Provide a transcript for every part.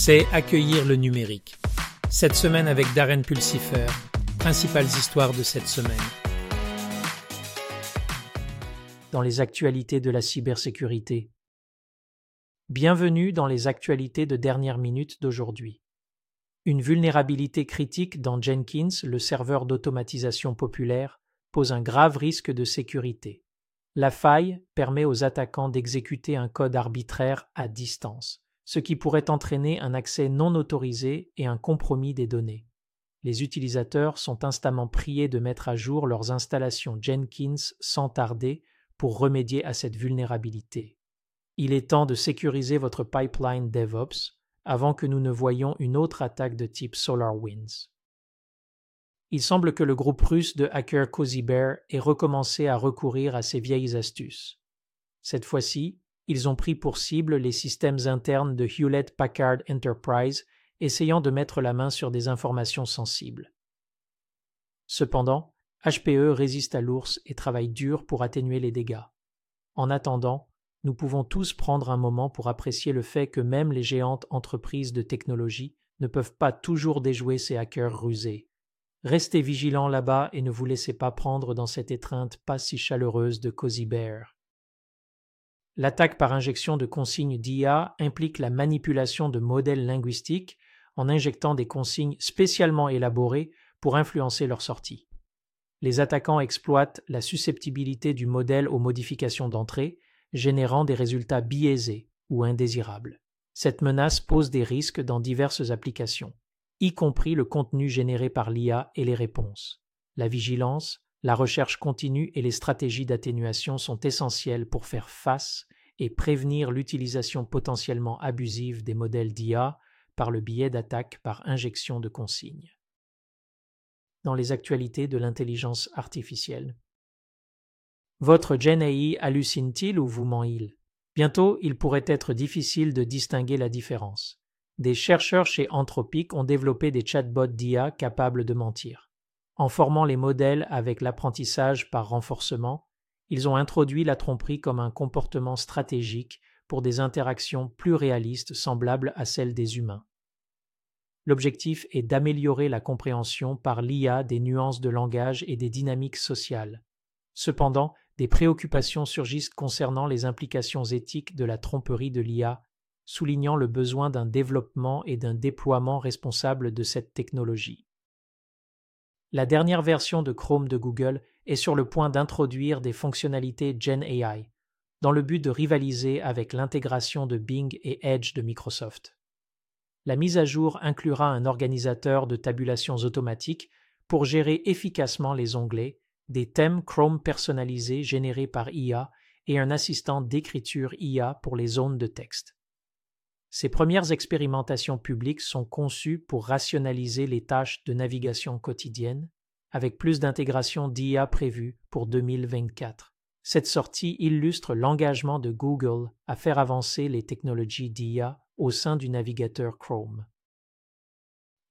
c'est accueillir le numérique. Cette semaine avec Darren Pulsifer, principales histoires de cette semaine. Dans les actualités de la cybersécurité. Bienvenue dans les actualités de dernière minute d'aujourd'hui. Une vulnérabilité critique dans Jenkins, le serveur d'automatisation populaire, pose un grave risque de sécurité. La faille permet aux attaquants d'exécuter un code arbitraire à distance, ce qui pourrait entraîner un accès non autorisé et un compromis des données. Les utilisateurs sont instamment priés de mettre à jour leurs installations Jenkins sans tarder pour remédier à cette vulnérabilité. Il est temps de sécuriser votre pipeline DevOps avant que nous ne voyions une autre attaque de type SolarWinds. Il semble que le groupe russe de hackers Cozy Bear ait recommencé à recourir à ces vieilles astuces. Cette fois-ci, ils ont pris pour cible les systèmes internes de Hewlett Packard Enterprise, essayant de mettre la main sur des informations sensibles. Cependant, HPE résiste à l'ours et travaille dur pour atténuer les dégâts. En attendant, nous pouvons tous prendre un moment pour apprécier le fait que même les géantes entreprises de technologie ne peuvent pas toujours déjouer ces hackers rusés. Restez vigilants là-bas et ne vous laissez pas prendre dans cette étreinte pas si chaleureuse de Cozy Bear. L'attaque par injection de consignes d'IA implique la manipulation de modèles linguistiques en injectant des consignes spécialement élaborées pour influencer leur sortie. Les attaquants exploitent la susceptibilité du modèle aux modifications d'entrée, générant des résultats biaisés ou indésirables. Cette menace pose des risques dans diverses applications y compris le contenu généré par l'IA et les réponses. La vigilance, la recherche continue et les stratégies d'atténuation sont essentielles pour faire face et prévenir l'utilisation potentiellement abusive des modèles d'IA par le biais d'attaques par injection de consignes. Dans les actualités de l'intelligence artificielle. Votre GenAI hallucine-t-il ou vous ment-il? Bientôt, il pourrait être difficile de distinguer la différence des chercheurs chez Anthropic ont développé des chatbots d'IA capables de mentir. En formant les modèles avec l'apprentissage par renforcement, ils ont introduit la tromperie comme un comportement stratégique pour des interactions plus réalistes semblables à celles des humains. L'objectif est d'améliorer la compréhension par l'IA des nuances de langage et des dynamiques sociales. Cependant, des préoccupations surgissent concernant les implications éthiques de la tromperie de l'IA soulignant le besoin d'un développement et d'un déploiement responsable de cette technologie. La dernière version de Chrome de Google est sur le point d'introduire des fonctionnalités Gen AI, dans le but de rivaliser avec l'intégration de Bing et Edge de Microsoft. La mise à jour inclura un organisateur de tabulations automatiques pour gérer efficacement les onglets, des thèmes Chrome personnalisés générés par IA et un assistant d'écriture IA pour les zones de texte. Ces premières expérimentations publiques sont conçues pour rationaliser les tâches de navigation quotidienne, avec plus d'intégration d'IA prévue pour 2024. Cette sortie illustre l'engagement de Google à faire avancer les technologies d'IA au sein du navigateur Chrome.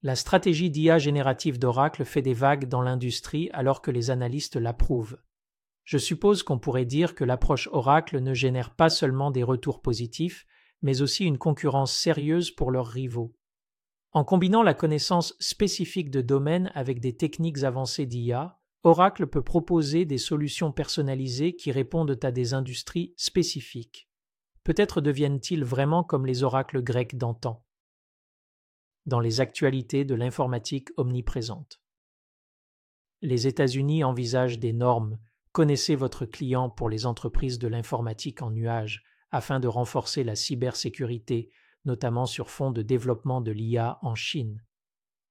La stratégie d'IA générative d'Oracle fait des vagues dans l'industrie alors que les analystes l'approuvent. Je suppose qu'on pourrait dire que l'approche Oracle ne génère pas seulement des retours positifs, mais aussi une concurrence sérieuse pour leurs rivaux. En combinant la connaissance spécifique de domaine avec des techniques avancées d'IA, Oracle peut proposer des solutions personnalisées qui répondent à des industries spécifiques. Peut-être deviennent-ils vraiment comme les oracles grecs d'antan. Dans les actualités de l'informatique omniprésente. Les États-Unis envisagent des normes. Connaissez votre client pour les entreprises de l'informatique en nuage afin de renforcer la cybersécurité, notamment sur fond de développement de l'IA en Chine.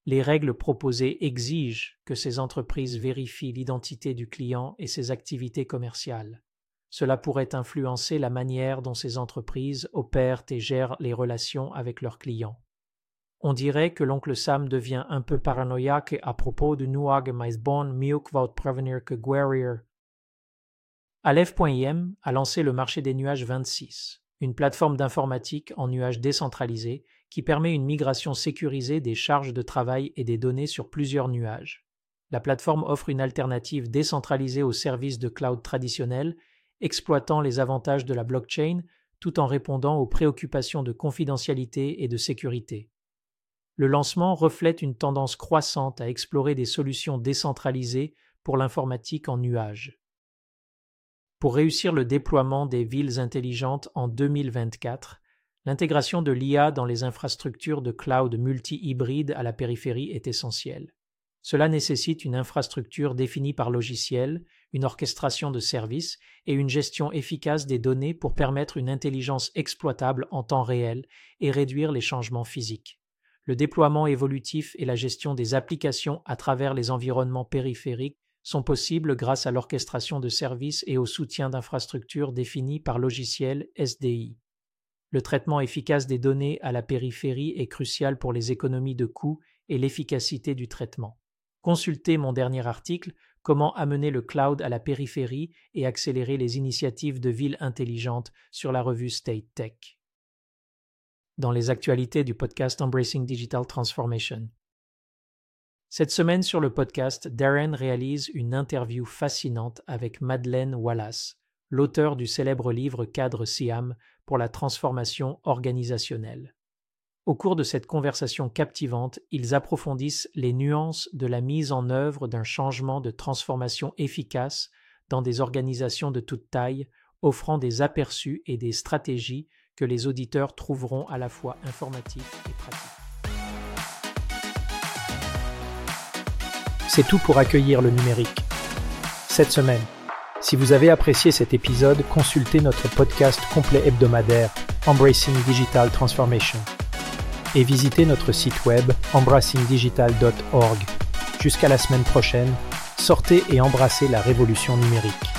Les règles proposées exigent que ces entreprises vérifient l'identité du client et ses activités commerciales. Cela pourrait influencer la manière dont ces entreprises opèrent et gèrent les relations avec leurs clients. On dirait que l'oncle Sam devient un peu paranoïaque à propos de Nuag mais bon mieux prévenir que guérir Aleph.im a lancé le marché des nuages 26, une plateforme d'informatique en nuage décentralisé qui permet une migration sécurisée des charges de travail et des données sur plusieurs nuages. La plateforme offre une alternative décentralisée aux services de cloud traditionnels, exploitant les avantages de la blockchain tout en répondant aux préoccupations de confidentialité et de sécurité. Le lancement reflète une tendance croissante à explorer des solutions décentralisées pour l'informatique en nuage. Pour réussir le déploiement des villes intelligentes en 2024, l'intégration de l'IA dans les infrastructures de cloud multi-hybride à la périphérie est essentielle. Cela nécessite une infrastructure définie par logiciel, une orchestration de services et une gestion efficace des données pour permettre une intelligence exploitable en temps réel et réduire les changements physiques. Le déploiement évolutif et la gestion des applications à travers les environnements périphériques sont possibles grâce à l'orchestration de services et au soutien d'infrastructures définies par logiciel SDI. Le traitement efficace des données à la périphérie est crucial pour les économies de coûts et l'efficacité du traitement. Consultez mon dernier article Comment amener le cloud à la périphérie et accélérer les initiatives de villes intelligentes sur la revue State Tech. Dans les actualités du podcast Embracing Digital Transformation. Cette semaine sur le podcast, Darren réalise une interview fascinante avec Madeleine Wallace, l'auteur du célèbre livre Cadre Siam pour la transformation organisationnelle. Au cours de cette conversation captivante, ils approfondissent les nuances de la mise en œuvre d'un changement de transformation efficace dans des organisations de toute taille, offrant des aperçus et des stratégies que les auditeurs trouveront à la fois informatifs et pratiques. C'est tout pour accueillir le numérique. Cette semaine, si vous avez apprécié cet épisode, consultez notre podcast complet hebdomadaire Embracing Digital Transformation et visitez notre site web embracingdigital.org. Jusqu'à la semaine prochaine, sortez et embrassez la révolution numérique.